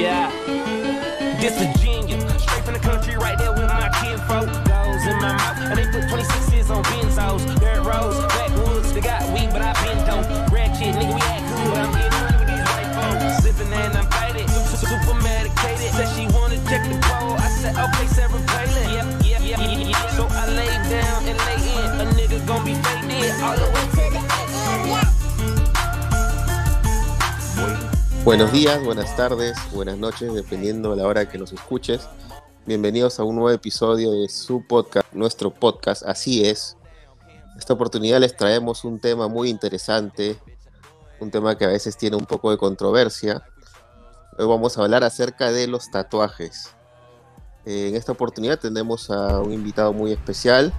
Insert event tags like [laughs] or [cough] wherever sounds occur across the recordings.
Yeah. This Virginia, straight from the country, right there with my kinfolk. Goes in my mouth, and they put 26s on benzos. Dirt roads, backwoods, they got weed, but I been dope. Ratchet, nigga, we act good. I'm getting money with these white folks. Sipping and I'm faded, super, medicated. Said she wanna check the pole. I said, okay, Sarah Palin. Yep, yep, yep, yep, yep. So I lay down and lay in. A nigga gon' be faded all the way Buenos días, buenas tardes, buenas noches, dependiendo de la hora que nos escuches. Bienvenidos a un nuevo episodio de su podcast, nuestro podcast, así es. Esta oportunidad les traemos un tema muy interesante, un tema que a veces tiene un poco de controversia. Hoy vamos a hablar acerca de los tatuajes. Eh, en esta oportunidad tenemos a un invitado muy especial,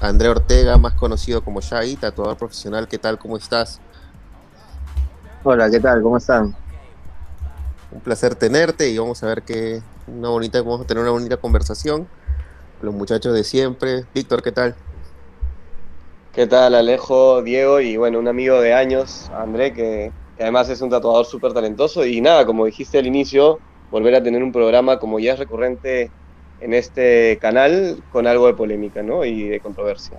André Ortega, más conocido como Shaggy, tatuador profesional. ¿Qué tal? ¿Cómo estás? Hola, ¿qué tal? ¿Cómo están? Un placer tenerte y vamos a ver que una bonita, vamos a tener una bonita conversación. Los muchachos de siempre. Víctor, ¿qué tal? ¿Qué tal, Alejo, Diego y bueno, un amigo de años, André, que, que además es un tatuador súper talentoso y nada, como dijiste al inicio, volver a tener un programa como ya es recurrente en este canal con algo de polémica, ¿no? Y de controversia.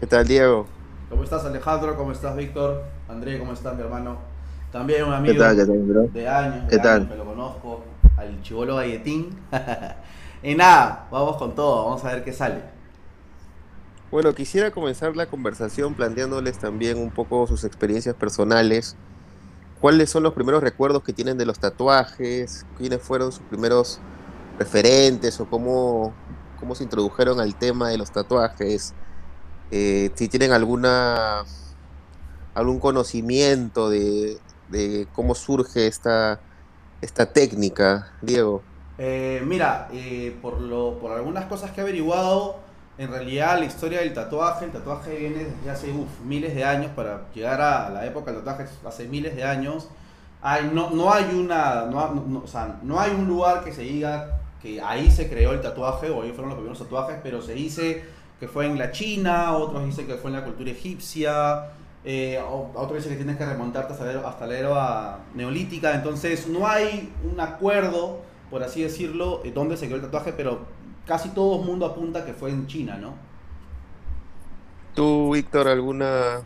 ¿Qué tal, Diego? ¿Cómo estás Alejandro? ¿Cómo estás Víctor? André, ¿cómo estás mi hermano? También un ¿Qué amigo tal? ¿Qué tal, bro? de años, de ¿Qué tal? años que lo conozco, al chivolo galletín. [laughs] y nada, vamos con todo, vamos a ver qué sale. Bueno, quisiera comenzar la conversación planteándoles también un poco sus experiencias personales. ¿Cuáles son los primeros recuerdos que tienen de los tatuajes? ¿Quiénes fueron sus primeros referentes o cómo, cómo se introdujeron al tema de los tatuajes? Eh, si tienen alguna algún conocimiento de, de cómo surge esta, esta técnica, Diego. Eh, mira, eh, por, lo, por algunas cosas que he averiguado, en realidad la historia del tatuaje, el tatuaje viene desde hace uf, miles de años, para llegar a la época del tatuaje hace miles de años. Hay, no, no hay una, no, no- o sea, no hay un lugar que se diga que ahí se creó el tatuaje o ahí fueron los primeros tatuajes, pero se dice que fue en la China, otros dicen que fue en la cultura egipcia, eh, otros dicen que tienes que remontarte hasta la, era neolítica, entonces no hay un acuerdo, por así decirlo, de dónde se creó el tatuaje, pero casi todo el mundo apunta que fue en China, ¿no? Tú, Víctor, alguna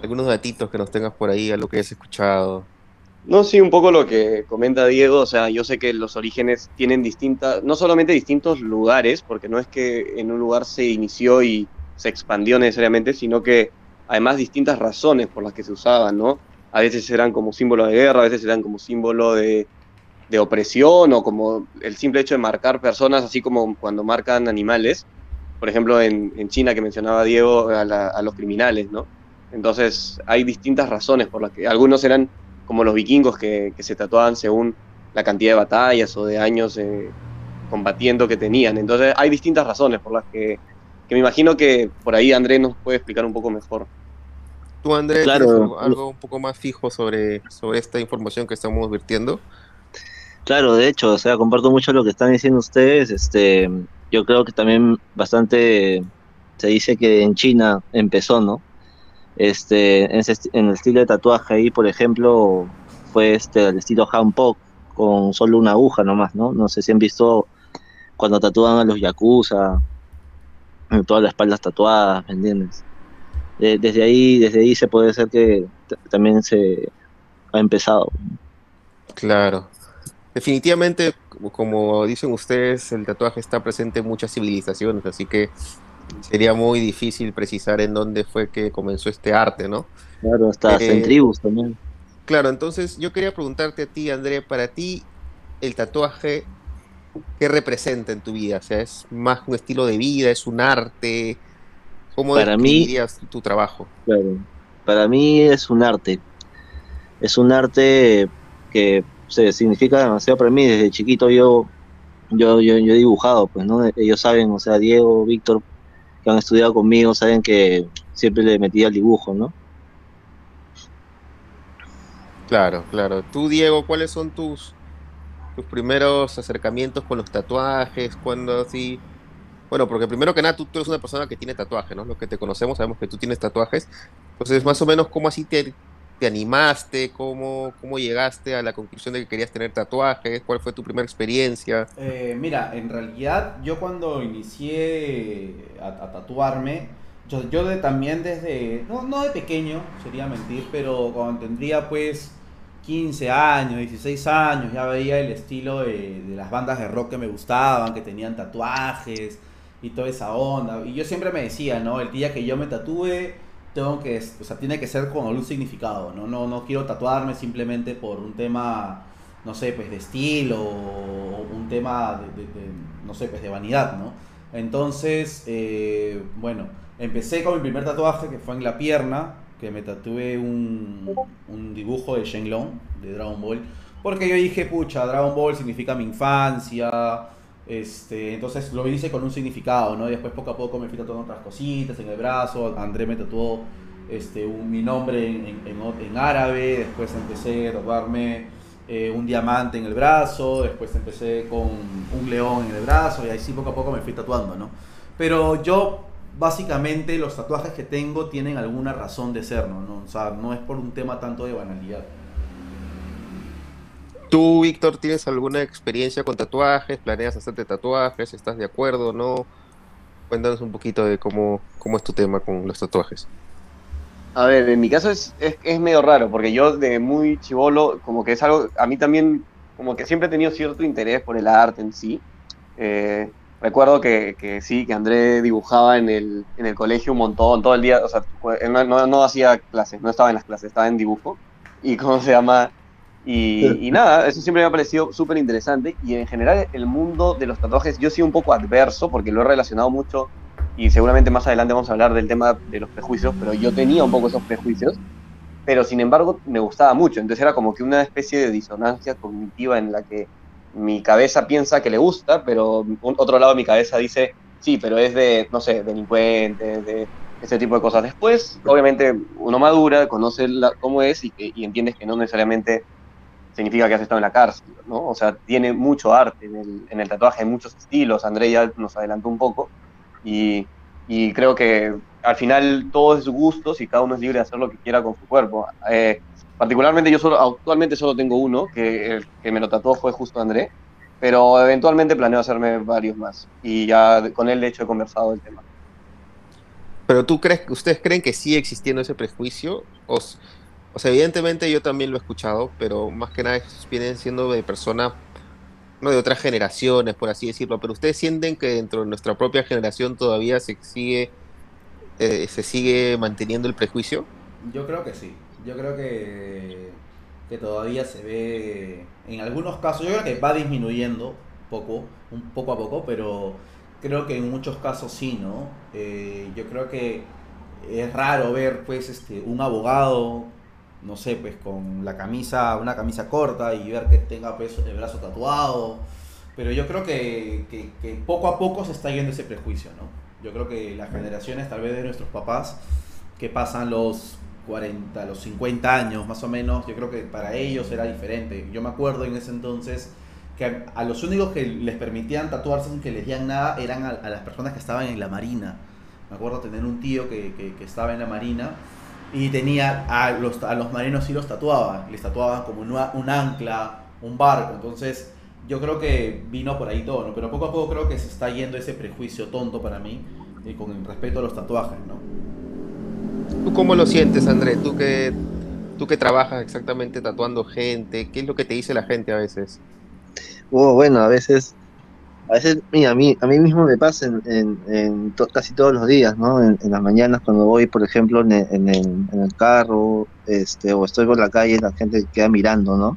algunos datitos que nos tengas por ahí, a lo que hayas escuchado. No, sí, un poco lo que comenta Diego, o sea, yo sé que los orígenes tienen distintas, no solamente distintos lugares, porque no es que en un lugar se inició y se expandió necesariamente, sino que además distintas razones por las que se usaban, ¿no? A veces eran como símbolo de guerra, a veces eran como símbolo de, de opresión o como el simple hecho de marcar personas, así como cuando marcan animales. Por ejemplo, en, en China que mencionaba Diego, a, la- a los criminales, ¿no? Entonces hay distintas razones por las que algunos eran como los vikingos que, que se tatuaban según la cantidad de batallas o de años eh, combatiendo que tenían. Entonces hay distintas razones por las que, que me imagino que por ahí Andrés nos puede explicar un poco mejor. Tú, Andrés, Claro. ¿tienes algo, un poco más fijo sobre, sobre esta información que estamos virtiendo? Claro, de hecho, o sea, comparto mucho lo que están diciendo ustedes. Este, yo creo que también bastante se dice que en China empezó, ¿no? Este, en, el estilo de tatuaje ahí, por ejemplo, fue este el estilo hanpok con solo una aguja nomás, ¿no? No sé si han visto cuando tatúan a los yakuza, eh, todas las espaldas tatuadas, ¿me entiendes? De- desde ahí, desde ahí se puede ser que también se ha empezado. Claro. Definitivamente, como dicen ustedes, el tatuaje está presente en muchas civilizaciones, así que sería muy difícil precisar en dónde fue que comenzó este arte, ¿no? Claro, hasta, Eh, en tribus también. Claro, entonces yo quería preguntarte a ti, André, para ti, el tatuaje, ¿qué representa en tu vida? O sea, ¿es más un estilo de vida, es un arte? ¿Cómo Para mí- tu trabajo? Claro. Para mí es un arte. Es un arte que se significa demasiado para mí. Desde chiquito yo, yo, yo, yo he dibujado, pues, ¿no? Ellos saben, o sea, Diego, Víctor, que han estudiado conmigo, saben que siempre le metía el dibujo, ¿no? Claro, claro. Tú, Diego, ¿cuáles son tus, tus primeros acercamientos con los tatuajes? Cuando así... Bueno, porque primero que nada, tú, tú eres una persona que tiene tatuajes, ¿no? Los que te conocemos sabemos que tú tienes tatuajes. Entonces, más o menos, ¿cómo así te, te animaste? ¿Cómo, ¿Cómo llegaste a la conclusión de que querías tener tatuajes? ¿Cuál fue tu primera experiencia? Eh, mira, en realidad yo cuando inicié a, tatuarme, yo, yo de, también desde, no, no de pequeño, sería mentir, pero cuando tendría pues 15 años, 16 años, ya veía el estilo de, de las bandas de rock que me gustaban, que tenían tatuajes y toda esa onda. Y yo siempre me decía, ¿no? El día que yo me tatúe, tengo que, o sea, tiene que ser con algún significado, ¿no? No, no quiero tatuarme simplemente por un tema, no sé, pues de estilo o un tema de, de- de, no sé, pues de vanidad, ¿no? Entonces, eh, bueno, empecé con mi primer tatuaje que fue en la pierna, que me tatué un, un dibujo de Shenlong, de Dragon Ball, porque yo dije, pucha, Dragon Ball significa mi infancia, este, entonces lo hice con un significado, ¿no? Y después poco a poco me fui tatuando otras cositas en el brazo, André me tatuó este, un- mi nombre en, en- en- en árabe, después empecé a tatuarme eh, un diamante en el brazo, después empecé con un león en el brazo y así poco a poco me fui tatuando, ¿no? Pero yo básicamente los tatuajes que tengo tienen alguna razón de ser, ¿no? ¿no? O sea, no es por un tema tanto de banalidad. ¿Tú, Víctor, tienes alguna experiencia con tatuajes? ¿Planeas hacerte tatuajes? ¿Estás de acuerdo o no? Cuéntanos un poquito de cómo, cómo es tu tema con los tatuajes. A ver, en mi caso es, es, medio raro, porque yo de muy chivolo, como que es algo, a mí también, como que siempre he tenido cierto interés por el arte en sí. Eh, recuerdo que, sí, que André dibujaba en el, en el colegio un montón, todo el día, o sea, no, no, no hacía clases, no estaba en las clases, estaba en dibujo. Y cómo se llama, y, y nada, eso siempre me ha parecido súper interesante. Y en general, el mundo de los tatuajes, yo sido un poco adverso porque lo he relacionado mucho. Y seguramente más adelante vamos a hablar del tema de los prejuicios, pero yo tenía un poco esos prejuicios. Pero sin embargo, me gustaba mucho. Entonces era como que una especie de disonancia cognitiva en la que mi cabeza piensa que le gusta, pero otro lado de mi cabeza dice, sí, pero es de, no sé, delincuentes, de ese tipo de cosas. Después, obviamente, uno madura, conoce la, cómo es y, y entiendes que no necesariamente significa que has estado en la cárcel, ¿no? O sea, tiene mucho arte en el, en el tatuaje, muchos estilos, André ya nos adelantó un poco, y, creo que al final todo es gustos y cada uno es libre de hacer lo que quiera con su cuerpo. Eh, particularmente yo solo, actualmente solo tengo uno, que el que me lo tatuó fue justo André, pero eventualmente planeo hacerme varios más, y ya con él de hecho he conversado del tema. Pero tú crees, ¿ustedes creen que sigue existiendo ese prejuicio? O, o sea, evidentemente yo también lo he escuchado, pero más que nada vienen siendo de personas, no de otras generaciones, por así decirlo. Pero ustedes sienten que dentro de nuestra propia generación todavía se sigue, eh, se sigue manteniendo el prejuicio. Yo creo que sí. Yo creo que, que todavía se ve, en algunos casos, yo creo que va disminuyendo poco, un poco a poco, pero creo que en muchos casos sí, ¿no? Eh, yo creo que es raro ver, pues, este, un abogado no sé, pues con la camisa, una camisa corta y ver que tenga pues, el brazo tatuado. Pero yo creo que, poco a poco se está yendo ese prejuicio, ¿no? Yo creo que las generaciones, tal vez de nuestros papás, que pasan los 40, los 50 años más o menos, yo creo que para ellos era diferente. Yo me acuerdo en ese entonces que a los únicos que les permitían tatuarse sin que les dieran nada eran a, a las personas que estaban en la marina. Me acuerdo tener un tío que, que estaba en la marina y tenía a los, a los marinos sí los tatuaban, les tatuaban como una, un ancla, un barco, entonces yo creo que vino por ahí todo, ¿no? pero poco a poco creo que se está yendo ese prejuicio tonto para mí y con respecto a los tatuajes, ¿no? ¿Tú cómo lo sientes, André? ¿Tú que, tú que trabajas exactamente tatuando gente, ¿qué es lo que te dice la gente a veces? Oh, bueno, a veces a veces, mira, a mí, a mí mismo me pasa en, en, en to, casi todos los días, ¿no? En, en, las mañanas cuando voy, por ejemplo, en el, carro, este, o estoy por la calle, la gente queda mirando, ¿no?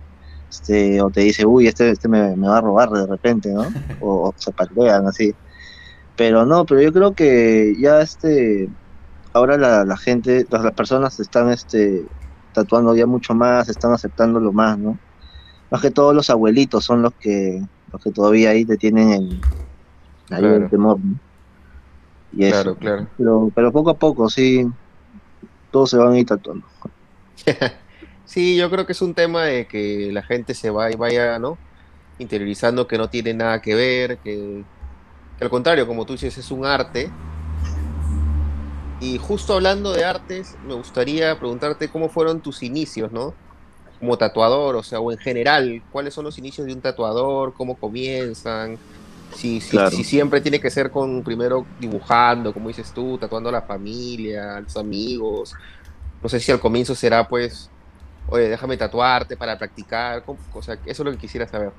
Este, o te dice, uy, este, este me, me va a robar de repente, ¿no? [laughs] O, o se patean así. Pero no, pero yo creo que ya este, ahora la, la gente, las, las personas están este, tatuando ya mucho más, están aceptándolo más, ¿no? Más que todos los abuelitos son los que los que todavía ahí te tienen el, claro. el temor. ¿no? Y eso. Claro, claro. Pero, pero poco a poco, sí, todos se van a ir tatuando. [laughs] sí, yo creo que es un tema de que la gente se va y vaya, ¿no? Interiorizando que no tiene nada que ver, que, que al contrario, como tú dices, es un arte. Y justo hablando de artes, me gustaría preguntarte cómo fueron tus inicios, ¿no? Como tatuador, o sea, o en general, ¿cuáles son los inicios de un tatuador? ¿Cómo comienzan? Si, si, Claro. si siempre tiene que ser con primero dibujando, como dices tú, tatuando a la familia, a los amigos. No sé si al comienzo será pues, oye, déjame tatuarte para practicar. O sea, eso es lo que quisiera saber.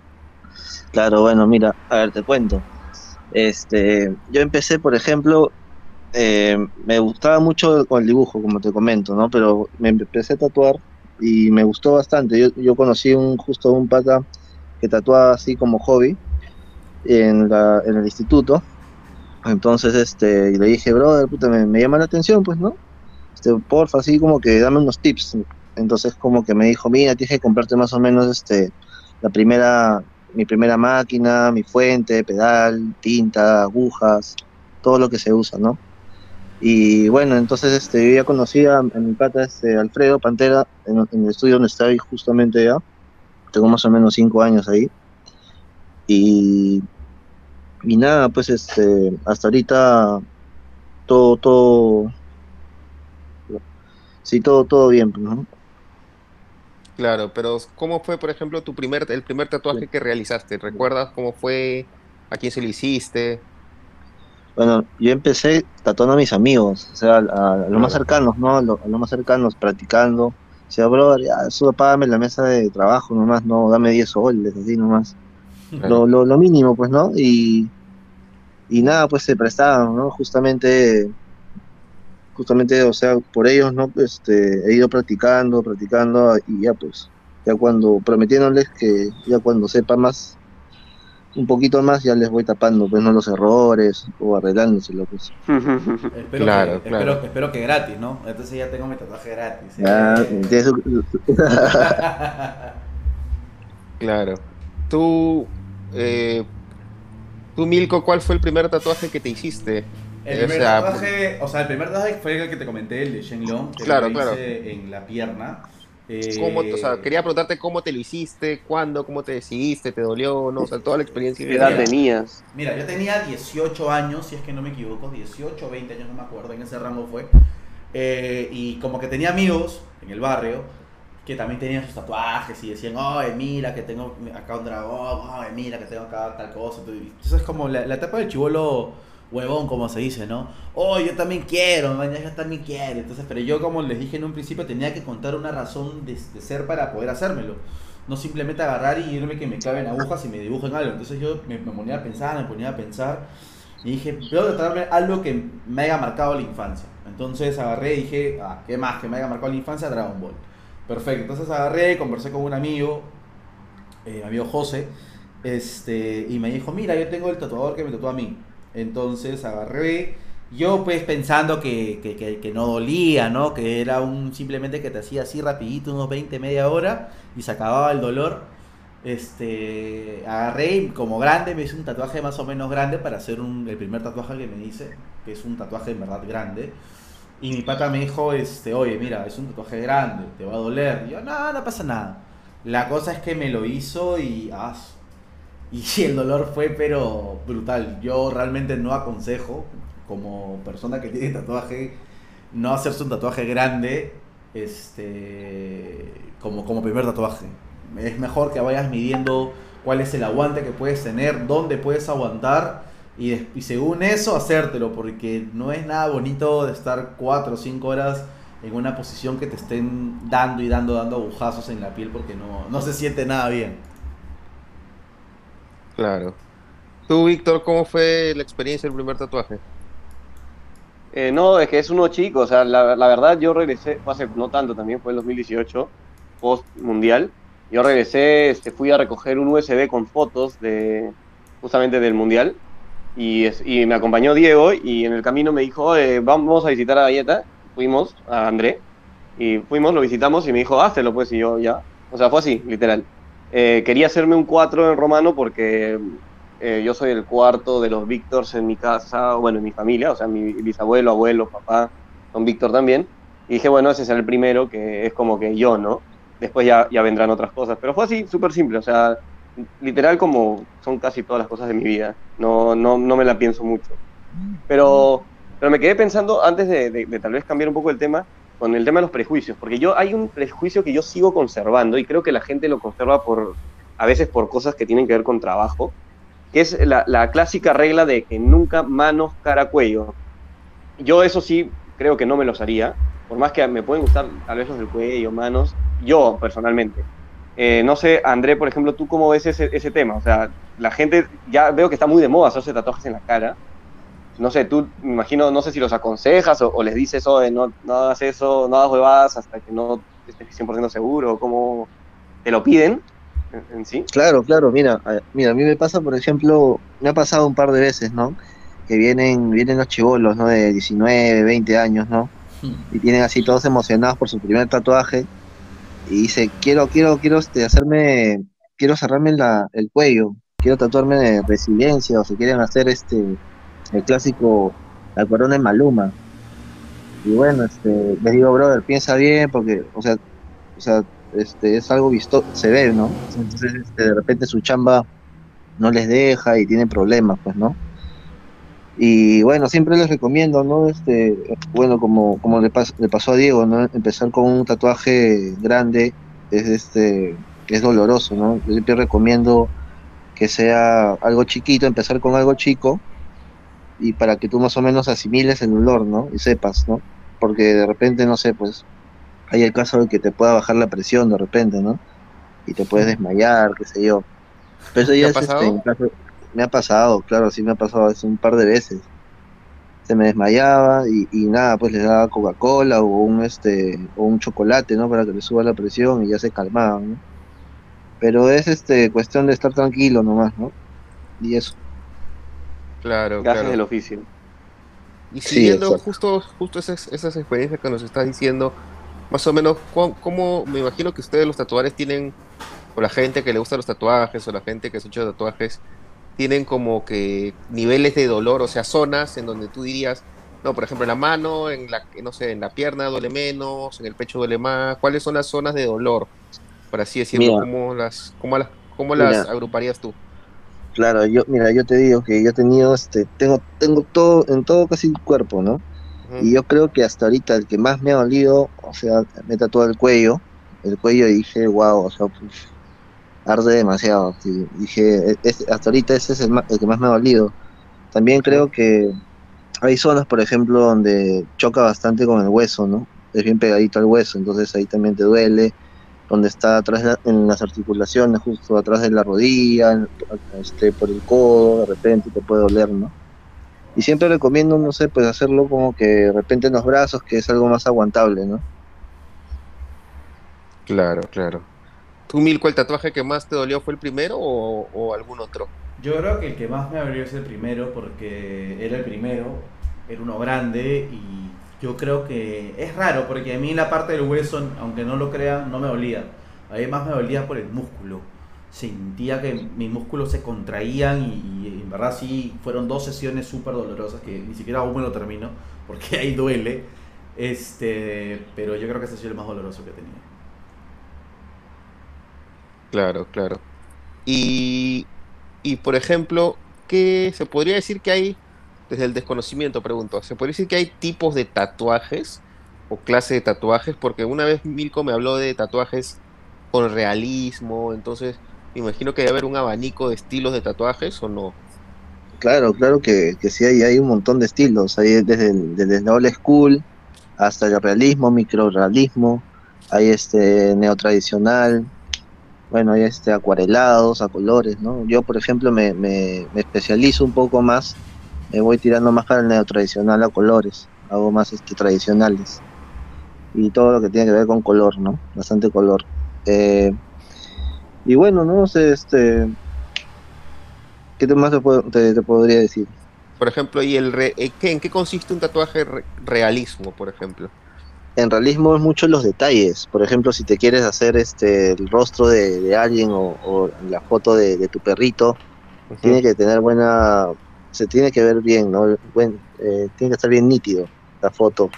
Claro, bueno, mira, a ver, te cuento. Este, yo empecé, por ejemplo, eh, me gustaba mucho con el dibujo, como te comento, ¿no? Pero me empecé a tatuar y me gustó bastante. Yo, yo conocí un, justo un pata que tatuaba así como hobby en, la, en el instituto. Entonces, este, y le dije, brother, puta, me, me llama la atención, pues, ¿no? Este, porfa, así como que dame unos tips. Entonces, como que me dijo, mira, tienes que comprarte más o menos, este, la primera, mi primera máquina, mi fuente, pedal, tinta, agujas, todo lo que se usa, ¿no? Y bueno, entonces este, yo ya conocía a, a mi pata este, Alfredo Pantera en, en el estudio donde estoy justamente ya. Tengo más o menos cinco años ahí. Y, y nada, pues este, hasta ahorita todo, todo, sí, todo, todo bien, pues, ¿no? Claro, pero ¿cómo fue, por ejemplo, tu primer, el primer tatuaje que realizaste? ¿Recuerdas cómo fue? ¿A quién se lo hiciste? Bueno, yo empecé tatuando a mis amigos, o sea, a, a los más cercanos, ¿no? A, lo- a los más cercanos, practicando. Decía, brother, ya, solo págame la mesa de trabajo nomás, no, dame 10 soles, así nomás. Lo, lo, lo mínimo, pues, ¿no? Y, y nada, pues se prestaban, ¿no? Justamente, justamente, o sea, por ellos, ¿no? Este, he ido practicando, practicando, y ya, pues, ya cuando, prometiéndoles que ya cuando sepa más, un poquito más, ya les voy tapando, pues, ¿no? Los errores, o arreglándoselo, pues. Espero, Claro, que, claro. Espero, espero que gratis, ¿no? Entonces ya tengo mi tatuaje gratis. Ya, Eh, tiene su- Claro. Tú, eh, tú, Milko, ¿cuál fue el primer tatuaje que te hiciste? El O primer sea, tatuaje, o sea, el primer tatuaje fue el que te comenté, el de Shenlong, que Claro, lo claro. hice en la pierna. Eh, ¿Cómo, o sea, quería preguntarte cómo te lo hiciste, cuándo, cómo te decidiste, te dolió, no, o sea, toda la experiencia. ¿Qué edad Mira. tenías? Mira, yo tenía 18 años, si es que no me equivoco, 18 o 20 años, no me acuerdo, en ese rango fue. Eh, y como que tenía amigos en el barrio que también tenían sus tatuajes y decían, oye, mira que tengo acá un dragón, oye, mira que tengo acá tal cosa. Entonces es como la, la etapa del chivolo huevón, como se dice, ¿no? Oh, yo también quiero, mañana yo también quiero. Entonces, pero yo como les dije en un principio tenía que contar una razón de, de ser para poder hacérmelo. No simplemente agarrar y irme que me claven agujas y me dibujen algo. Entonces yo me, me ponía a pensar, me ponía a pensar. Y dije, voy a tratarme algo que me haya marcado la infancia. Entonces agarré y dije, ah, ¿qué más que me haya marcado la infancia? Dragon Ball. Perfecto. Entonces agarré, conversé con un amigo, eh, mi amigo José, este, y me dijo, mira, yo tengo el tatuador que me tatuó a mí. Entonces agarré, yo pues pensando que, que, que- que no dolía, ¿no? Que era un simplemente que te hacía así rapidito, unos 20, media hora, y se acababa el dolor. Este, agarré y como grande me hice un tatuaje más o menos grande para hacer un, el primer tatuaje que me hice, que es un tatuaje en verdad grande. Y mi pata me dijo, este, oye, mira, es un tatuaje grande, te va a doler. Y yo, no, no pasa nada. La cosa es que me lo hizo y, ah, y el dolor fue pero brutal. Yo realmente no aconsejo, como persona que tiene tatuaje, no hacerse un tatuaje grande este, como, como primer tatuaje. Es mejor que vayas midiendo cuál es el aguante que puedes tener, dónde puedes aguantar y, y según eso hacértelo, porque no es nada bonito de estar 4 o 5 horas en una posición que te estén dando y dando, dando agujazos en la piel porque no, no se siente nada bien. Claro. Tú, Víctor, ¿cómo fue la experiencia del primer tatuaje? Eh, no, es que es uno chico, o sea, la, la verdad yo regresé, fue hace no tanto también, fue en 2018, post mundial. Yo regresé, este, fui a recoger un USB con fotos de justamente del mundial y, es- y me acompañó Diego y en el camino me dijo, "Oye, vamos a visitar a Galleta. Fuimos a André y fuimos, lo visitamos y me dijo, háztelo pues y yo ya. O sea, fue así, literal. Eh, quería hacerme un 4 en romano porque eh, yo soy el cuarto de los Víctors en mi casa, bueno, en mi familia, o sea, mi bisabuelo, abuelo, papá, son Víctor también. Y dije, bueno, ese es el primero, que es como que yo, ¿no? Después ya, vendrán otras cosas. Pero fue así, súper simple, o sea, literal como son casi todas las cosas de mi vida. No, no, no me la pienso mucho. Pero Pero me quedé pensando, antes de- de tal vez cambiar un poco el tema, con el tema de los prejuicios, porque yo hay un prejuicio que yo sigo conservando y creo que la gente lo conserva por, a veces por cosas que tienen que ver con trabajo, que es la, la clásica regla de que nunca manos, cara, cuello. Yo eso sí creo que no me los haría, por más que me pueden gustar vez los del cuello, manos, yo personalmente. Eh, no sé, André, por ejemplo, ¿tú cómo ves ese, ese tema? O sea, la gente, ya veo que está muy de moda hacerse tatuajes en la cara. No sé, tú, me imagino, no sé si los aconsejas o, o les dices, oye, no, no hagas eso, no hagas huevadas hasta que no estés 100% seguro, cómo te lo piden en, en sí. Claro, claro, mira, a, mira, a mí me pasa, por ejemplo, me ha pasado un par de veces, ¿no? Que vienen, vienen los chivolos, ¿no? De 19, 20 años, ¿no? Y vienen así todos emocionados por su primer tatuaje y dice, quiero, quiero, quiero este, hacerme, quiero cerrarme la, el cuello, quiero tatuarme de resiliencia o si quieren hacer este, el clásico, la corona de Maluma. Y bueno, este, les digo, brother, piensa bien porque, o sea, o sea, este, es algo visto, se ve, ¿no? Entonces, este, de repente su chamba no les deja y tienen problemas, pues, ¿no? Y bueno, siempre les recomiendo, ¿no? Este, bueno, como, como le, pas- le pasó a Diego, ¿no? Empezar con un tatuaje grande es este es doloroso, ¿no? Yo siempre recomiendo que sea algo chiquito, empezar con algo chico y para que tú más o menos asimiles el dolor, ¿no? Y sepas, ¿no? Porque de repente, no sé, pues hay el caso de que te pueda bajar la presión de repente, ¿no? Y te puedes desmayar, qué sé yo. Pero eso ¿Te ya es este, caso- me ha pasado, claro, sí me ha pasado es un par de veces. Se me desmayaba y, y nada, pues le daba Coca-Cola o un este o un chocolate, ¿no? Para que le suba la presión y ya se calmaban, ¿no? Pero es este cuestión de estar tranquilo nomás, ¿no? Y eso. Claro, Gajes claro. del oficio. Y siguiendo justo, justo esas, esas experiencias que nos estás diciendo, más o menos, ¿cómo, cómo- me imagino que ustedes los tatuadores tienen, o la gente que le gusta los tatuajes, o la gente que se ha hecho tatuajes, tienen como que niveles de dolor, o sea, zonas en donde tú dirías, no, por ejemplo, en la mano, en la, no sé, en la pierna duele menos, en el pecho duele más, ¿cuáles son las zonas de dolor? Por así decirlo, Mira. ¿cómo las, cómo las, cómo Mira. las agruparías tú? Claro, yo, mira, yo te digo que yo he tenido, este, tengo, tengo todo, en todo casi el cuerpo, ¿no? Ujú. Y yo creo que hasta ahorita el que más me ha dolido, o sea, me tatuado el cuello, el cuello y dije, wow, o sea, pues, arde demasiado. sí. Dije, "E- hasta ahorita ese es el, ma- el que más me ha dolido. También creo que hay zonas, por ejemplo, donde choca bastante con el hueso, ¿no? Es bien pegadito al hueso, entonces ahí también te duele. Donde está atrás la- en las articulaciones, justo atrás de la rodilla, en- este, por el codo, de repente te puede doler, ¿no? Y siempre recomiendo, no sé, pues hacerlo como que de repente en los brazos, que es algo más aguantable, ¿no? Claro, claro. ¿Tú, Milko, el tatuaje que más te dolió fue el primero o, o algún otro? Yo creo que el que más me abrió es el primero porque era el primero, era uno grande y yo creo que es raro porque a mí la parte del hueso, aunque no lo crean, no me dolía. Además me dolía por el músculo. Sentía que mis músculos se contraían y, y en verdad sí fueron dos sesiones súper dolorosas que ni siquiera aún me lo termino porque ahí duele. Este, pero yo creo que ese ha sido el más doloroso que he tenido. Claro, claro. Y, y por ejemplo, ¿qué se podría decir que hay, desde el desconocimiento pregunto, ¿se podría decir que hay tipos de tatuajes o clase de tatuajes? Porque una vez Milko me habló de tatuajes con realismo, entonces me imagino que debe haber un abanico de estilos de tatuajes o no. Claro, claro que, sí hay, hay un montón de estilos, hay desde el, old school hasta el realismo, microrealismo, hay este neotradicional, bueno, hay este acuarelados, a colores, ¿no? Yo, por ejemplo, me, me especializo un poco más, me voy tirando más para el neotradicional a colores, hago más este tradicionales y todo lo que tiene que ver con color, ¿no? Bastante color. Eh, y bueno, no sé, este, ¿qué más te, te- te podría decir? Por ejemplo, ¿y el re- eh, ¿qué- ¿en qué consiste un tatuaje re- realismo, por ejemplo? en realismo es mucho los detalles. Por ejemplo, si te quieres hacer este el rostro de, de alguien o, o la foto de, de tu perrito, tiene que tener buena, se tiene que ver bien, ¿no? Buen- eh, tiene que estar bien nítido la foto.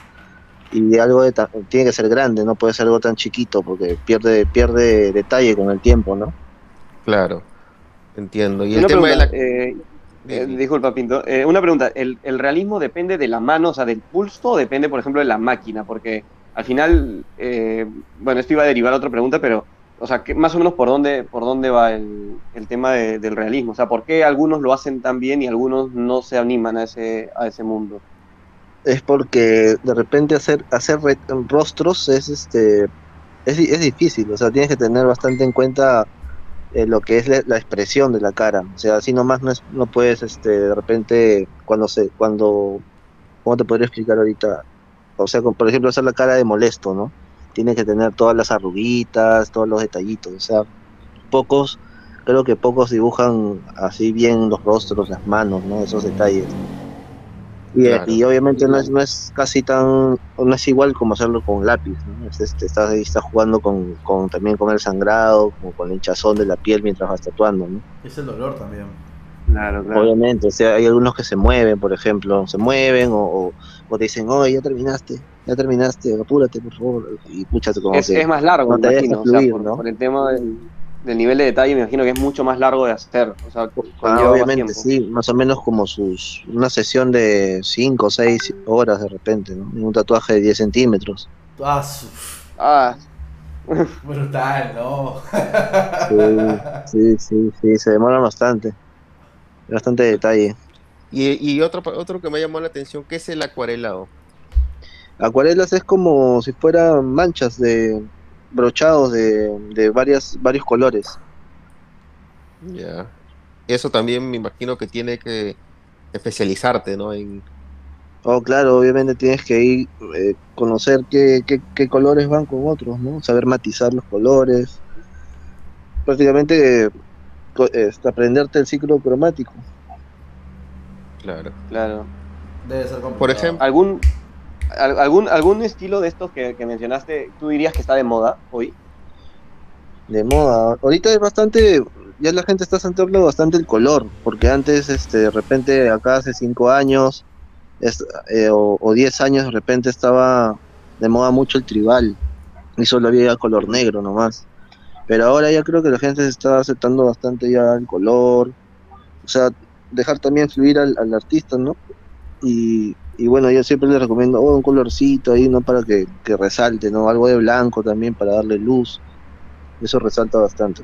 Y algo de ta- tiene que ser grande, no puede ser algo tan chiquito porque pierde pierde detalle con el tiempo, ¿no? Claro, entiendo. Y el tema de la... eh, Eh, disculpa, Pinto. Eh, una pregunta. ¿El, ¿El, realismo depende de la mano, o sea, del pulso, o depende, por ejemplo, de la máquina? Porque al final, eh, bueno, esto iba a derivar a otra pregunta, pero, o sea, más o menos por dónde, por dónde va el, el tema de, del realismo. O sea, ¿por qué algunos lo hacen tan bien y algunos no se animan a ese, a ese mundo? Es porque de repente hacer, hacer rostros es este es, es difícil, o sea, tienes que tener bastante en cuenta eh, lo que es la, expresión de la cara. O sea, así nomás no, es, no puedes, este, de repente, cuando se, cuando, ¿cómo te podría explicar ahorita? O sea, por ejemplo, hacer la cara de molesto, ¿no? Tiene que tener todas las arruguitas, todos los detallitos. O sea, pocos, creo que pocos dibujan así bien los rostros, las manos, ¿no? Esos detalles. Y, claro. y, obviamente no es, no es casi tan, no es igual como hacerlo con lápiz, ¿no? Es, este, estás ahí, estás jugando con, con, también con el sangrado, como con el hinchazón de la piel mientras vas tatuando, ¿no? Es el dolor también. Claro, claro. Obviamente, o sea, hay algunos que se mueven, por ejemplo, se mueven o, o, o te dicen, oye, ya terminaste, ya terminaste, apúrate, por favor, y escúchate como es, es más largo, no te imagino, fluir, o sea, por, ¿no? por el tema del, del nivel de detalle me imagino que es mucho más largo de hacer. O sea, ah, obviamente, sí, más o menos como sus una sesión de 5 o 6 horas de repente, ¿no? Un tatuaje de 10 centímetros. Ah, ah. [laughs] brutal, ¿no? sí, sí, sí, sí, se demora bastante. Bastante detalle. Y, y otro, otro que me llamó la atención, ¿qué es el acuarelado? Acuarelas es como si fueran manchas de, brochados de, de varias, varios colores. Ya. Yeah. Eso también me imagino que tiene que especializarte, ¿no? En... Oh, claro, obviamente tienes que ir, eh, conocer qué, qué, qué, colores van con otros, ¿no? Saber matizar los colores. Prácticamente eh, aprenderte el ciclo cromático. Claro. Claro. Debe ser complicado. Por ejemplo, ¿algún, ¿Algún, ¿Algún estilo de estos que, que, mencionaste, tú dirías que está de moda hoy? De moda. Ahorita es bastante, ya la gente está centrando bastante el color, porque antes, este, de repente, acá hace cinco años es, eh, o, o diez años, de repente estaba de moda mucho el tribal, y solo había color negro nomás. Pero ahora ya creo que la gente se está aceptando bastante ya el color, o sea, dejar también fluir al, al artista, ¿no? Y, y bueno, yo siempre les recomiendo oh, un colorcito ahí, ¿no? Para que, que, resalte, ¿no? Algo de blanco también para darle luz. Eso resalta bastante.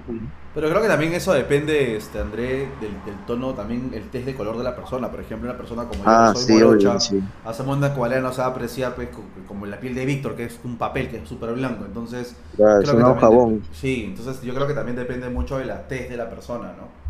Pero creo que también eso depende, este André, del, del tono, también el test de color de la persona. Por ejemplo, una persona como ah, yo, que soy sí, morocha, obvio, sí. hacemos una cualidad no se va a apreciar pues, como la piel de Víctor, que es un papel que es súper blanco. Entonces, claro, creo es que un jabón. Sí, entonces yo creo que también depende mucho de la test de la persona, ¿no?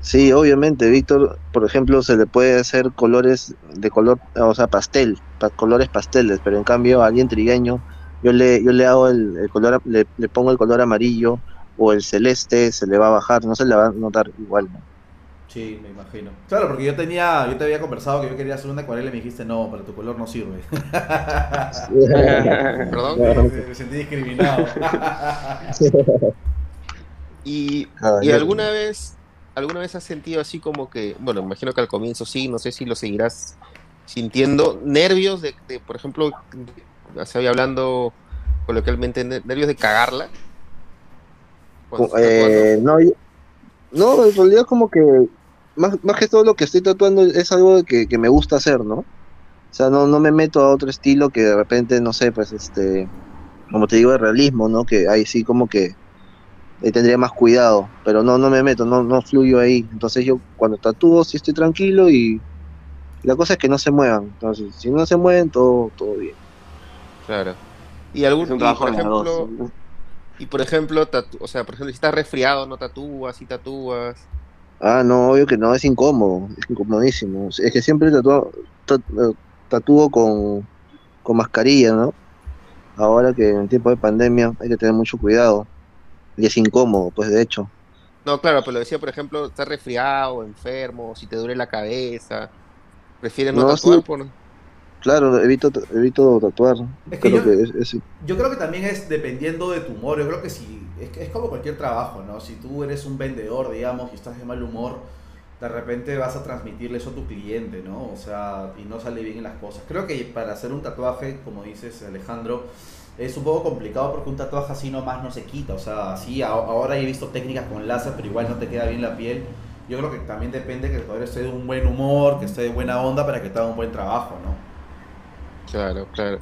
Sí, obviamente, Víctor, por ejemplo, se le puede hacer colores de color, o sea, pastel, pa colores pasteles, pero en cambio a alguien trigueño, yo le, yo le hago el, el color, le, le, pongo el color amarillo o el celeste, se le va a bajar, no se le va a notar igual. ¿no? Sí, me imagino. Claro, porque yo tenía, yo te había conversado que yo quería hacer una acuarela y me dijiste, no, para tu color no sirve. [laughs] Perdón. [laughs] Me, me sentí discriminado. [laughs] y, y alguna vez ¿alguna vez has sentido así como que, bueno, imagino que al comienzo sí, no sé si lo seguirás sintiendo, nervios de, de por ejemplo, se había hablando coloquialmente, nervios de cagarla? Eh, no, no, en realidad como que más, más que todo lo que estoy tatuando es algo que, que, me gusta hacer, ¿no? O sea, no, no me meto a otro estilo que de repente, no sé, pues este, como te digo, de realismo, ¿no? Que ahí sí como que eh, tendría más cuidado, pero no, no me meto, no, no fluyo ahí. Entonces yo cuando tatúo sí estoy tranquilo y la cosa es que no se muevan. Entonces, si no se mueven, todo, todo bien. Claro. Y algún y, por ejemplo, y por ejemplo, tatu o sea, por ejemplo, si estás resfriado, no tatúas, si tatúas. Ah, no, obvio que no, es incómodo, es incomodísimo. Es que siempre tatúo, tatúo con, con mascarilla, ¿no? Ahora que en tiempo de pandemia hay que tener mucho cuidado y es incómodo, pues de hecho. No, claro, pero lo decía, por ejemplo, estás resfriado, enfermo, si te duele la cabeza, prefieres no, no tatuar sí. por... Claro, evito, evito tatuar. Es que, creo yo, que es, es... yo, creo que también es dependiendo de tu humor. Yo creo que si es, es, como cualquier trabajo, ¿no? Si tú eres un vendedor, digamos, y estás de mal humor, de repente vas a transmitirle eso a tu cliente, ¿no? O sea, y no sale bien en las cosas. Creo que para hacer un tatuaje, como dices Alejandro, es un poco complicado porque un tatuaje así nomás no se quita. O sea, sí, ahora he visto técnicas con láser, pero igual no te queda bien la piel. yo creo que también depende que el tatuador esté de un buen humor, que esté de buena onda para que te haga un buen trabajo, ¿no? Claro, claro.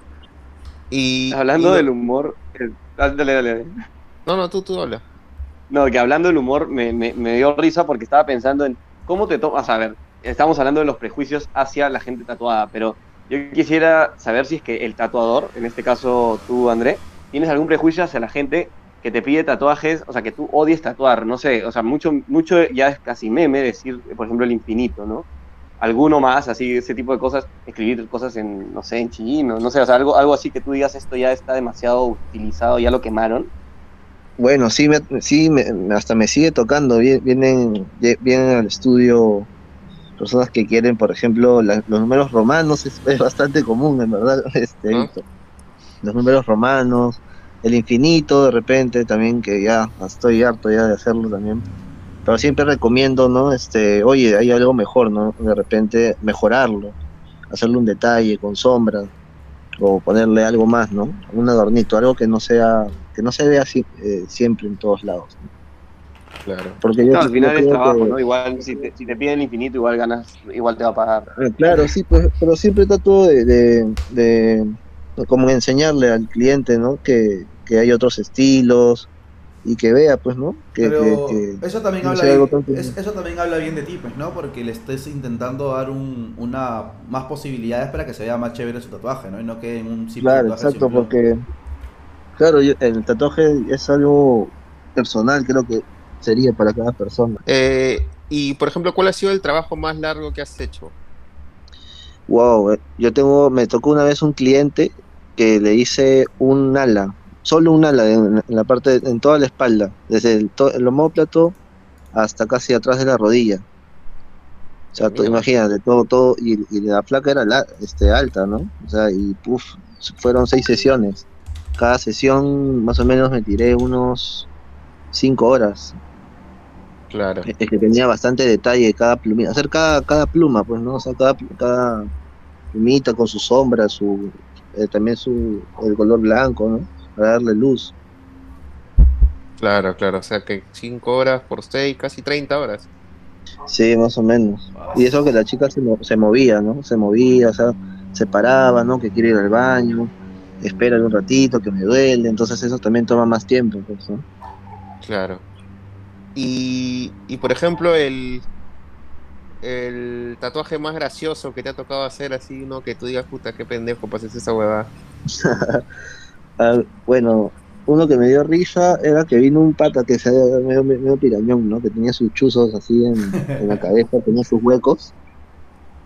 Y, Hablando y- del humor, eh, dale, dale, dale. No, no, tú, tú habla. No, que hablando del humor me, me, me dio risa porque estaba pensando en cómo te tomas. A ver, estamos hablando de los prejuicios hacia la gente tatuada, pero yo quisiera saber si es que el tatuador, en este caso tú, André, tienes algún prejuicio hacia la gente que te pide tatuajes, o sea, que tú odies tatuar, no sé, o sea, mucho, mucho ya es casi meme decir, por ejemplo, el infinito, ¿no? Alguno más, así, ese tipo de cosas, escribir cosas en, no sé, en chino, no sé, o sea, algo, algo así que tú digas esto ya está demasiado utilizado, ya lo quemaron. Bueno, sí, me, sí hasta me sigue tocando. Vie- Vienen, vie- vienen al estudio personas que quieren, por ejemplo, la- los números romanos, es, es bastante común, en verdad. [laughs] Este, ¿Ah? Los números romanos, el infinito, de repente, también, que ya estoy harto ya de hacerlo también. Pero siempre recomiendo, ¿no? Este, oye, hay algo mejor, ¿no? De repente mejorarlo, hacerle un detalle con sombra, o ponerle algo más, ¿no? Un adornito, algo que no sea, que no se vea así, eh, siempre en todos lados. Claro. Porque yo, al yo final es trabajo, que- ¿no? Igual, si te, si te piden infinito, igual ganas, igual te va a pagar. Ah, claro, sí, pues, pero siempre trato de, de, de como enseñarle al cliente, ¿no? Que, que hay otros estilos y que vea, pues, ¿no? Que, Pero que- que- eso también no habla bien, es- eso también habla bien de ti, pues, ¿no? Porque le estés intentando dar un, una más posibilidades para que se vea más chévere su tatuaje, ¿no? Y no quede en un simple claro, tatuaje exacto, porque, claro, yo- el tatuaje es algo personal, creo que sería para cada persona. Eh, y, por ejemplo, ¿cuál ha sido el trabajo más largo que has hecho? Wow, eh, yo tengo, me tocó una vez un cliente que le hice un ala, solo un ala en, en la parte, en toda la espalda, desde el, to- el omóplato hasta casi atrás de la rodilla. O sea, imagínate, todo, todo, y, y la placa era la- este, alta, ¿no? O sea, y puf, fueron seis sesiones. Cada sesión más o menos me tiré unos cinco horas. Claro. Es que tenía bastante detalle cada plumita, hacer cada, cada pluma, pues, ¿no? O sea, cada, cada plumita con su sombra, su eh, también su el color blanco, ¿no? Para darle luz. Claro, claro. O sea que 5 horas por 6, casi 30 horas. Sí, más o menos. Y eso que la chica se, mo- se movía, ¿no? Se movía, o sea, se paraba, ¿no? Que quiere ir al baño, espera un ratito, que me duele, entonces eso también toma más tiempo, pues, ¿no? Claro. Y, y por ejemplo, el, el tatuaje más gracioso que te ha tocado hacer así, ¿no? Que tú digas, puta, qué pendejo pases esa huevada. [laughs] Ah, bueno, uno que me dio risa era que vino un pata que se veía medio, medio pirañón, ¿no? Que tenía sus chuzos así en, en la cabeza, tenía sus huecos.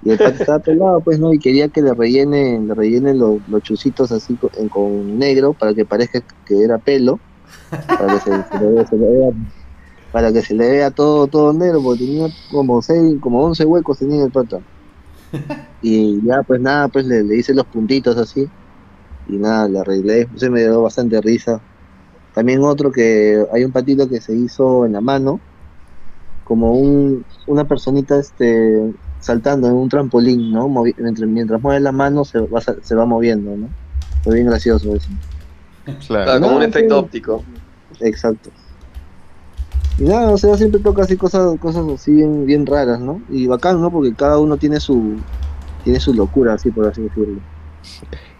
Y el pata estaba pelado, pues, ¿no? Y quería que le rellenen, le rellenen los, los chuzitos así con, con negro para que parezca que era pelo. Para que se, se le, vea- se le vea, para que se le vea todo, todo negro, porque tenía como seis, como 11 huecos tenía el pata. [laughs] Y ya, pues nada, pues le, le hice los puntitos así y nada, le arreglé, se me dio bastante risa. También otro que hay un patito que se hizo en la mano, como un, una personita este saltando en un trampolín, ¿no? Movi- mientras, mientras mueve la mano se va, sa- se va moviendo, ¿no? Fue bien gracioso eso. Claro. Como un efecto óptico. Exacto. Y nada, o sea, siempre toca así cosas, cosas así bien, bien raras, ¿no? Y bacán, ¿no? Porque cada uno tiene su, tiene su locura, así por así decirlo.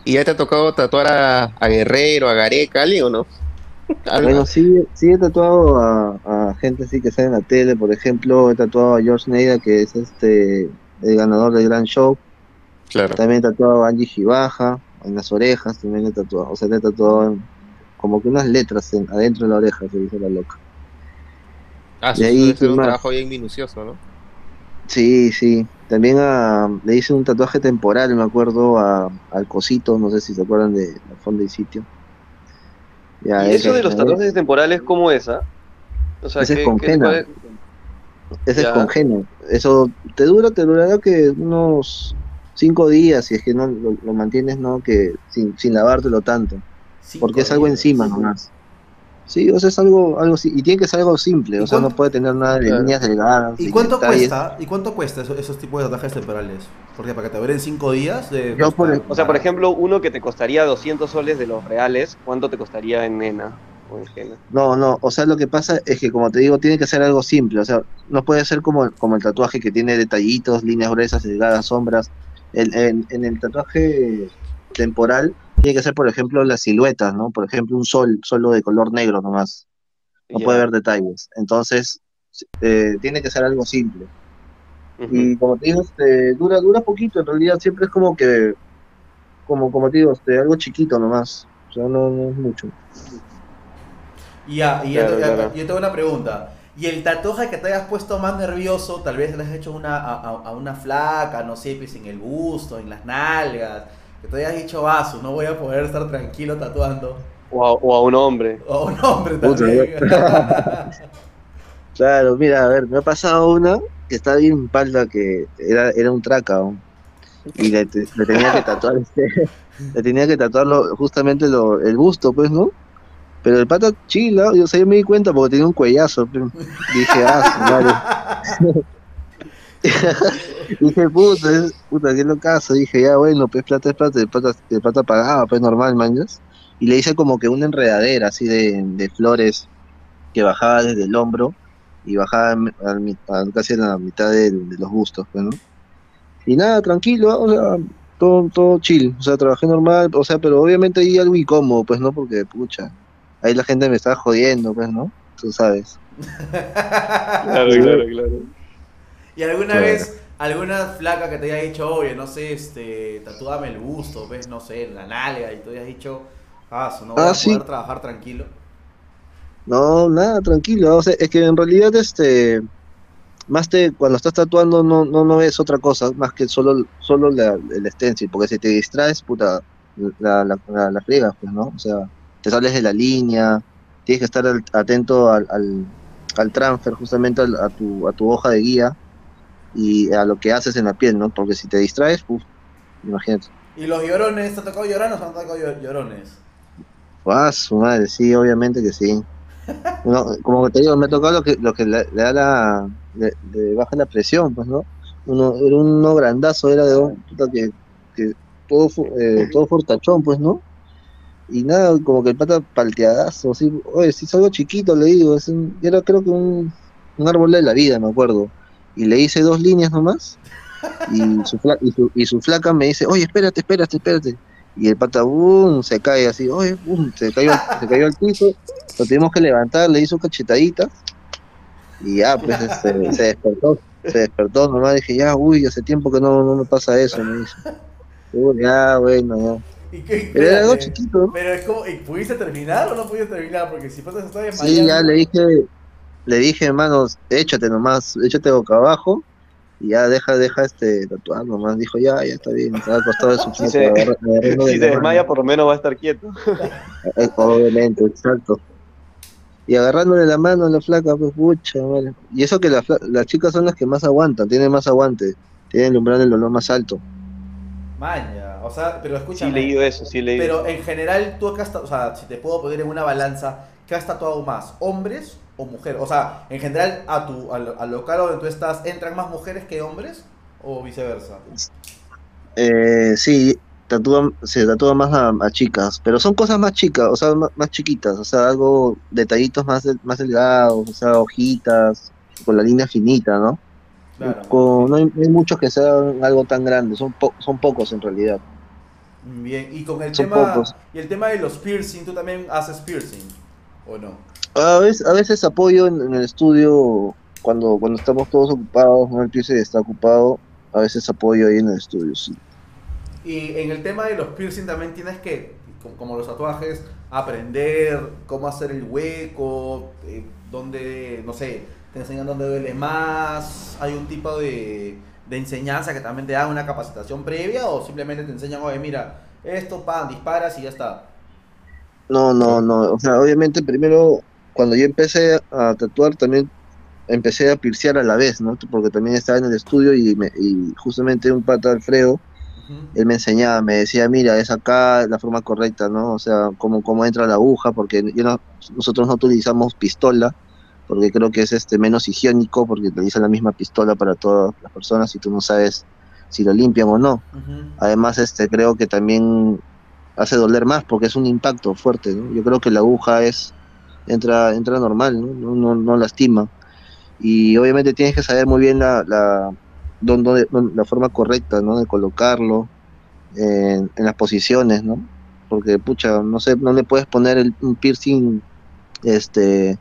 ¿Y ya te ha tocado tatuar a, a Guerrero, a Gareca, alguien o no? [laughs] Bueno, sí, sí he tatuado a, a gente así que sale en la tele, por ejemplo, he tatuado a George Neida, que es este el ganador del Gran Show. claro. También he tatuado a Angie Gibaja, en las orejas, también he tatuado, o sea, le he tatuado en- como que unas letras en- adentro de la oreja, se dice la loca. Ah, ahí, debe ser ¿qué un más? trabajo bien minucioso, ¿no? Sí, sí. También a- le hice un tatuaje temporal, me acuerdo, a, al Cosito, no sé si se acuerdan de la fondo y sitio. Ya, Y eso de los tatuajes temporales, ¿cómo es, ah? O sea, Ese es ¿qué- con qué- henna. cuál es? Ese Ya. es con henna. Eso te dura, te durará que unos cinco días, si es que no lo, lo mantienes, no, que sin, sin lavártelo tanto. Cinco Porque es algo días. encima nomás. Sí, o sea, es algo, algo y tiene que ser algo simple, ¿Y o sea, no puede tener nada de Claro. líneas delgadas. ¿Y cuánto detalles. cuesta? ¿Y cuánto cuesta eso- esos tipos de tatuajes temporales? Porque para que te duren cinco días de Yo por- cuesta O sea, por ejemplo, uno que te costaría 200 soles de los reales, ¿cuánto te costaría en nena? en. No, no, o sea, lo que pasa es que, como te digo, tiene que ser algo simple, o sea, no puede ser como, como el tatuaje que tiene detallitos, líneas gruesas, delgadas, sombras. El- en, en el tatuaje temporal tiene que ser, por ejemplo, las siluetas, ¿no? Por ejemplo, un sol solo de color negro nomás, no puede haber detalles. Entonces, eh, tiene que ser algo simple. Y como te digo, este, dura, dura poquito, en realidad siempre es como que, como, como te digo, este, algo chiquito nomás, o sea, no, no es mucho. Y ya, y Claro, yo, ya- claro. yo tengo una pregunta. ¿Y el tatuaje que te hayas puesto más nervioso, tal vez le has hecho una, a una flaca, no sé, pues en el busto, en las nalgas, que te hayas dicho, vaso, no voy a poder estar tranquilo tatuando? O, a, o a un hombre. O un hombre también. [laughs] Claro, mira, a ver, me ha pasado una que está bien palda que era, era un traca ¿no? y le, te- le tenía que tatuar este, [laughs] le tenía que tatuarlo justamente lo, el busto, pues, ¿no? Pero el pata chila, yo, o sea, yo me di cuenta porque tenía un cuellazo, pues. dije, ah, madre. [laughs] [laughs] dije, puta, es, puta, qué locazo, dije, ya bueno, pues plata es plata, el pata, el pata pagaba, pues normal, manjas. Y le hice como que una enredadera así de, de flores que bajaba desde el hombro y bajaba casi a la mitad de, los bustos, pues, ¿no? Y nada, tranquilo, o sea, todo, todo chill, o sea, trabajé normal, o sea, pero obviamente hay algo incómodo, pues, ¿no? Porque, pucha, ahí la gente me estaba jodiendo, pues, ¿no? Tú sabes. [laughs] Claro, claro, claro. ¿Y alguna Claro. vez, alguna flaca que te haya dicho, oye, no sé, este, tatúame el busto, ves, no sé, en la nalga, y tú hayas dicho, ah, no voy Ah, a sí. poder trabajar tranquilo? No, nada, tranquilo, o sea, es que en realidad, este, más te, cuando estás tatuando no, no, no ves otra cosa, más que solo, solo la, el stencil, porque si te distraes, puta, la, la, la, la friegas, pues, ¿no? O sea, te sales de la línea, tienes que estar atento al, al, al transfer, justamente al- a, tu, a tu hoja de guía y a lo que haces en la piel, ¿no? Porque si te distraes, uf, imagínate. ¿Y los llorones, te ha tocado llorar o no te ha tocado llo- llorones? Ah, su madre, sí, obviamente que sí. [laughs] No, como te digo, me ha tocado lo que, lo que le, le da la. Le, le baja la presión, pues, ¿no? Uno, era uno grandazo, era de un puta que, que todo, eh, todo fortachón, pues, ¿no? Y nada, como que el pata palteadazo, oye, si es algo chiquito, le digo, es un, era creo que un, un árbol de la vida, me acuerdo. Y le hice dos líneas nomás, y su, fla- y su, y su flaca me dice, oye, espérate, espérate, espérate. Y el pata, boom, se cae así, oye, boom, se cayó, se cayó al piso, lo tuvimos que levantar, le hizo cachetaditas, y ya, pues, este, se despertó, se despertó nomás, dije, ya, uy, hace tiempo que no, no me pasa eso, me dice. Uy, ya, bueno, ya. ¿Y qué, Pero era algo chiquito, ¿no? Pero es como, ¿y ¿pudiste terminar o no pudiste terminar? Porque si pasa está desmayando. Sí, ya le dije, le dije, hermano, échate nomás, échate boca abajo y ya deja, deja este tatuar nomás. Dijo, ya, ya está bien, estaba acostado de su [laughs] Si se- agarra- Si desmaya, por lo menos va a estar quieto. Eh, Obviamente, exacto. Y agarrándole la mano a la flaca, pues pucha, madre. Y eso que la fla- las chicas son las que más aguantan, tienen más aguante, tienen el umbral del dolor más alto. Maña, o sea, pero Sí, escúchame. he leído eso, sí, he leído Pero en general, tú acá o sea, si te puedo poner en una balanza, ¿qué has tatuado más? ¿Hombres o mujeres? O sea, en general, a tu, al, al local donde tú estás, ¿entran más mujeres que hombres? ¿O viceversa? Eh, sí, tatúan, se tatúan más a, a chicas, pero son cosas más chicas, o sea, más, más chiquitas, o sea, algo, detallitos más, más delgados, o sea, hojitas, con la línea finita, ¿no? Claro. Con- no, hay, muchos que sean algo tan grande, son, po- son pocos en realidad. Bien, y con el Son tema pocos. y el tema de los piercing, ¿tú también haces piercing? ¿O no? A veces, a veces apoyo en, en el estudio cuando, cuando estamos todos ocupados, ¿no? El piso está ocupado, a veces apoyo ahí en el estudio, sí. Y en el tema de los piercing también tienes que, como, como los tatuajes, aprender cómo hacer el hueco, eh, dónde, no sé, te enseñan dónde duele más, hay un tipo de, de enseñanza que también te dan una capacitación previa o simplemente te enseñan, oye, mira, esto, pan, disparas y ya está. No, no, no. O sea, obviamente primero, cuando yo empecé a tatuar, también empecé a pirciar a la vez, ¿no? Porque también estaba en el estudio y, me- y justamente un pata Alfredo, él me enseñaba, me decía, mira, es acá la forma correcta, ¿no? O sea, cómo, cómo entra la aguja, porque yo no- nosotros no utilizamos pistola, porque creo que es este menos higiénico, porque utilizan la misma pistola para todas las personas y tú no sabes si lo limpian o no. Además, este, creo que también hace doler más porque es un impacto fuerte, ¿no? Yo creo que la aguja es, entra, entra normal, ¿no? No, no, lastima. Y obviamente tienes que saber muy bien la, la, dónde- la forma correcta, ¿no? De colocarlo en, en las posiciones, ¿no? Porque, pucha, no sé, no le puedes poner el- un piercing, este,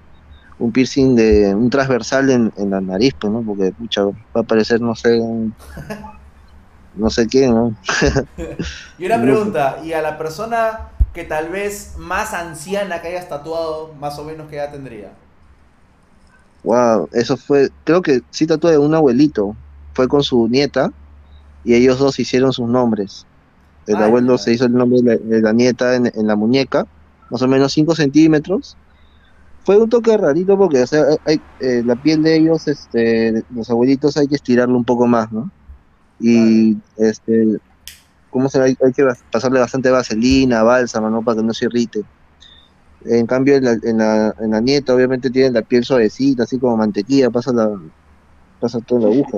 un piercing de un transversal en, en la nariz, pues, ¿no? Porque, pucha, va a parecer, no sé, un- no sé qué, ¿no? Y una [laughs] pregunta, ¿y a la persona que tal vez más anciana que hayas tatuado, más o menos qué edad tendría? Wow, eso fue, creo que sí tatué de un abuelito, fue con su nieta y ellos dos hicieron sus nombres. El Ay, abuelo se hizo el nombre de la, de la nieta en, en la muñeca, más o menos 5 centímetros. Fue un toque rarito porque o sea, hay- eh, la piel de ellos, este, los abuelitos hay que estirarlo un poco más, ¿no? Y este, ¿cómo se Hay, hay que pasarle bastante vaselina, bálsamo, ¿no? Para que no se irrite. En cambio, en la, en la, en la nieta, obviamente, tienen la piel suavecita, así como mantequilla, pasa la pasa toda la aguja.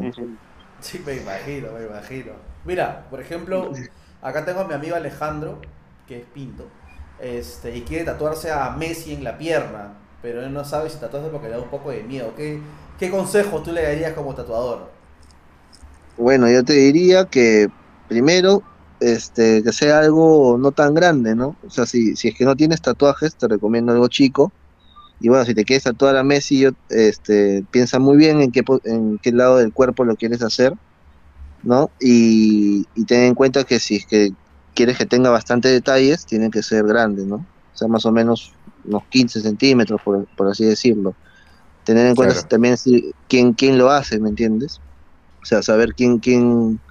Sí, me imagino, me imagino. Mira, por ejemplo, acá tengo a mi amigo Alejandro, que es pinto, este, y quiere tatuarse a Messi en la pierna, pero él no sabe si tatuarse porque le da un poco de miedo. ¿Qué, qué consejo tú le darías como tatuador? Bueno, yo te diría que primero, este, que sea algo no tan grande, ¿no? O sea, si, si es que no tienes tatuajes, te recomiendo algo chico. Y bueno, si te quieres tatuar a Messi, yo, este, piensa muy bien en qué, en qué lado del cuerpo lo quieres hacer, ¿no? Y, y ten en cuenta que si es que quieres que tenga bastante detalles, tiene que ser grande, ¿no? O sea, más o menos unos 15 centímetros, por, por así decirlo. Tener en cuenta también si, quién, quién lo hace, ¿me entiendes? O sea, saber quién, quién,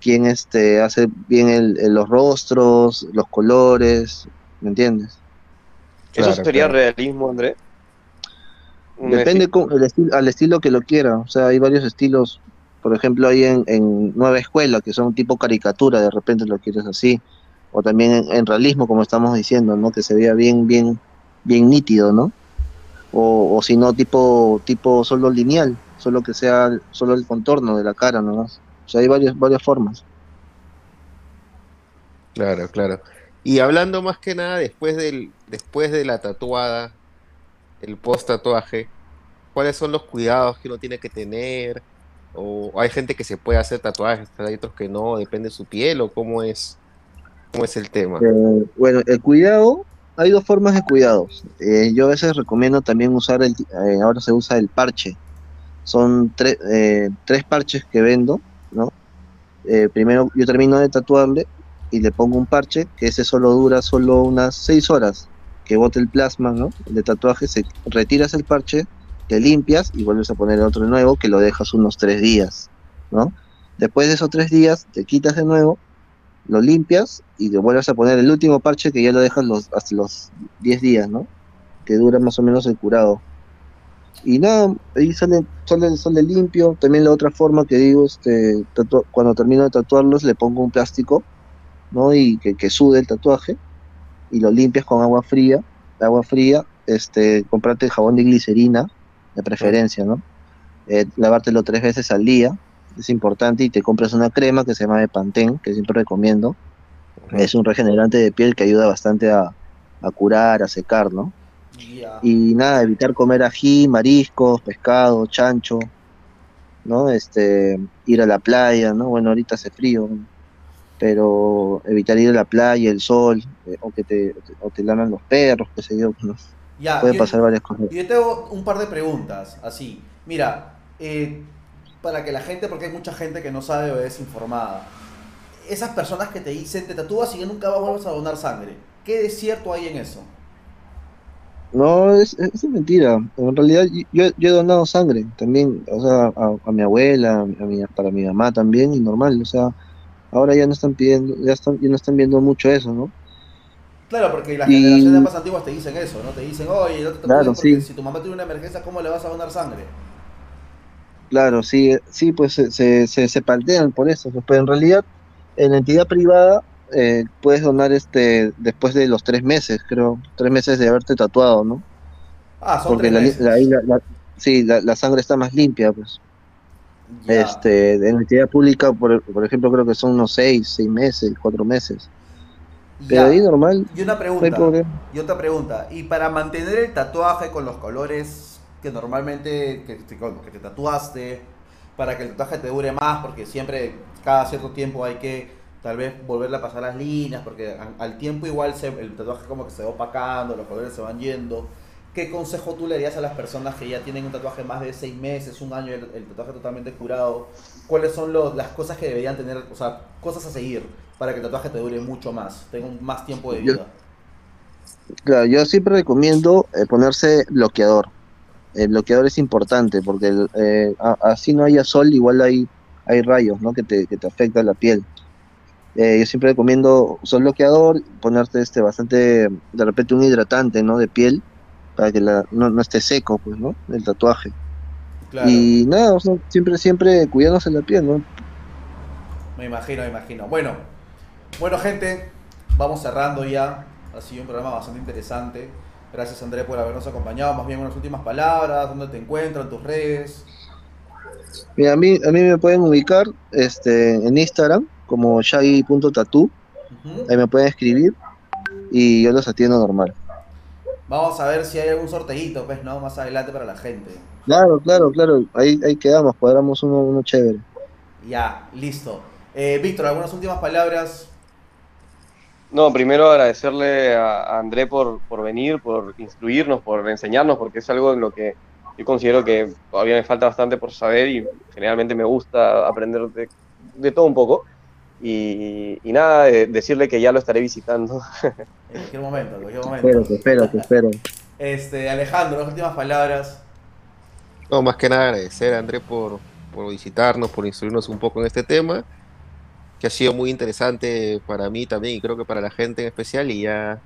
quién este, hace bien el, el- los rostros, los colores, ¿me entiendes? ¿Eso Claro, sería claro. realismo, André? Depende Messi. con el estilo, al estilo que lo quiera. O sea, hay varios estilos. Por ejemplo, hay en, en Nueva Escuela, que son tipo caricatura, de repente lo quieres así. O también en, en realismo, como estamos diciendo, ¿no? Que se vea bien, bien, bien nítido, ¿no? O, o si no, tipo, tipo solo lineal, solo que sea solo el contorno de la cara nomás. O sea, hay varias, varias formas. Claro, claro. Y hablando más que nada después del, después de la tatuada, el post tatuaje, ¿cuáles son los cuidados que uno tiene que tener? O hay gente que se puede hacer tatuajes, hay otros que no, depende de su piel o cómo es, cómo es el tema. Eh, bueno, el cuidado, hay dos formas de cuidados. Eh, yo a veces recomiendo también usar el, eh, ahora se usa el parche. Son tre- eh, tres parches que vendo, ¿no? Eh, primero yo termino de tatuarle y le pongo un parche, que ese solo dura solo unas seis horas, que bote el plasma, ¿no? De tatuaje, se, retiras el parche, te limpias y vuelves a poner otro nuevo que lo dejas unos tres días, ¿no? Después de esos tres días, te quitas de nuevo, lo limpias y le vuelves a poner el último parche que ya lo dejas los, hasta los 10 días, ¿no? Que dura más o menos el curado. Y nada, ahí sale, sale, sale limpio. También la otra forma que digo, este, cuando termino de tatuarlos le pongo un plástico, ¿no? Y que, que sude el tatuaje y lo limpias con agua fría. Agua fría, este, comprarte jabón de glicerina, de preferencia, ¿no? Eh, lavártelo tres veces al día, es importante, y te compras una crema que se llama de Pantene, que siempre recomiendo. Es un regenerante de piel que ayuda bastante a, a curar, a secar, ¿no? Y nada, evitar comer ají, mariscos, pescado, chancho, ¿no? Este, ir a la playa, ¿no? Bueno, ahorita hace frío, pero evitar ir a la playa, el sol, eh, o que te, o te laman los perros, qué sé yo, ¿no? Ya, Pueden yo- pasar varias cosas. Yo tengo un par de preguntas, así. Mira, eh, para que la gente, porque hay mucha gente que no sabe o es informada. Esas personas que te dicen, te tatúas y que nunca vuelvas a donar sangre. ¿Qué de cierto hay en eso? No, es, es mentira. En realidad yo, yo he donado sangre también, o sea, a, a mi abuela, a mi, para mi mamá también, y normal, o sea, ahora ya no están pidiendo, ya están, ya no están viendo mucho eso, ¿no? Claro, porque las Y- generaciones más antiguas te dicen eso, ¿no? Te dicen, oye, no te Claro, porque sí. si tu mamá tiene una emergencia, ¿cómo le vas a donar sangre? Claro, sí, sí, pues se, se, se, se paltean por eso, pues, pero en realidad en la entidad privada eh, puedes donar este después de los tres meses, creo, tres meses de haberte tatuado, ¿no? Ah, son Porque tres la, meses. la, la- sí, la, sangre está más limpia, pues. Ya. Este, en la entidad pública, por, por ejemplo, creo que son unos seis, seis meses, cuatro meses. Pero Ya. ahí normal, Y una pregunta. Y otra pregunta. Y para mantener el tatuaje con los colores que normalmente que, que te tatuaste, para que el tatuaje te dure más, porque siempre, cada cierto tiempo hay que tal vez volverle a pasar las líneas, porque a- al tiempo igual se- el tatuaje como que se va opacando, los colores se van yendo. ¿Qué consejo tú le darías a las personas que ya tienen un tatuaje más de seis meses, un año, el, el tatuaje totalmente curado? ¿Cuáles son lo- las cosas que deberían tener, o sea, cosas a seguir para que el tatuaje te dure mucho más, tenga más tiempo de Yo- vida? Claro, yo siempre recomiendo eh, ponerse bloqueador. El bloqueador es importante porque el, eh, a- así no haya sol, igual hay, hay rayos ¿no? que, te, que te afectan la piel. Eh, yo siempre recomiendo usar bloqueador, ponerte este bastante, de repente un hidratante ¿no? de piel para que la, no, no esté seco, pues, ¿no? El tatuaje. Claro. Y nada, o sea, siempre, siempre cuidándose la piel, ¿no? Me imagino, me imagino. Bueno, bueno gente, vamos cerrando ya. Ha sido un programa bastante interesante. Gracias André por habernos acompañado. Más bien unas últimas palabras, dónde te encuentran, tus redes. Mira, a mí, a mí me pueden ubicar este, en Instagram como shaggy.tatu, Ujú. ahí me pueden escribir y yo los atiendo normal. Vamos a ver si hay algún sorteito, pues, ¿no? Más adelante para la gente. Claro, claro, claro, ahí, ahí quedamos, cuadramos uno, uno chévere. Ya, listo. Eh, Víctor, algunas últimas palabras. No, primero agradecerle a a André por, por venir, por instruirnos, por enseñarnos, porque es algo en lo que yo considero que todavía me falta bastante por saber y generalmente me gusta aprender de, de todo un poco. Y, y nada, eh, decirle que ya lo estaré visitando. [laughs] En cualquier momento, en cualquier momento. Espero, te espero, te espero. Este, Alejandro, las últimas palabras. No, más que nada agradecer a André por, por visitarnos, por instruirnos un poco en este tema, que ha sido muy interesante para mí también y creo que para la gente en especial y ya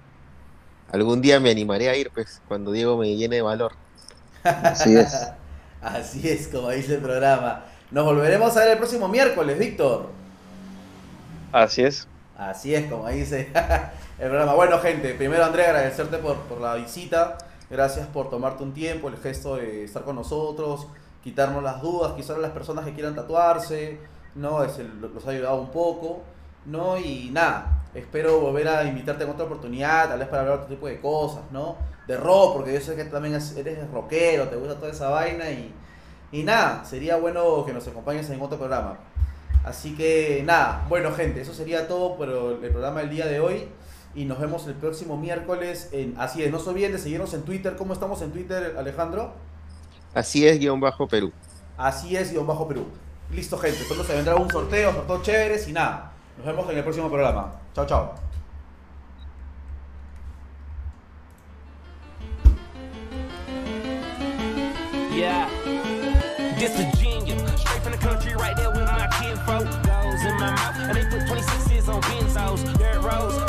algún día me animaré a ir, pues, cuando Diego me llene de valor. Así es. [laughs] Así es, como dice el programa. Nos volveremos a ver el próximo miércoles, Víctor. Así es. Así es, como dice [laughs] el programa. Bueno, gente, primero André, agradecerte por, por la visita. Gracias por tomarte un tiempo, el gesto de estar con nosotros, quitarnos las dudas, quizás las personas que quieran tatuarse, ¿no? Es el- los ha ayudado un poco, ¿no? Y nada, espero volver a invitarte en otra oportunidad, tal vez para hablar de otro tipo de cosas, ¿no? De rock, porque yo sé que también es- eres rockero, te gusta toda esa vaina y, y nada, sería bueno que nos acompañes en otro programa. Así que nada, bueno gente, eso sería todo por el programa del día de hoy. Y nos vemos el próximo miércoles en... Así es, no se olviden de seguirnos en Twitter. ¿Cómo estamos en Twitter, Alejandro? Así es, guion bajo Perú. Así es, guion bajo Perú. Listo gente, pronto se vendrá un sorteo, sorteos chéveres y nada. Nos vemos en el próximo programa. Chao, chao. Yeah. Kinfolk. Goes in my mouth, and they put 26s on benzos, dirt roads,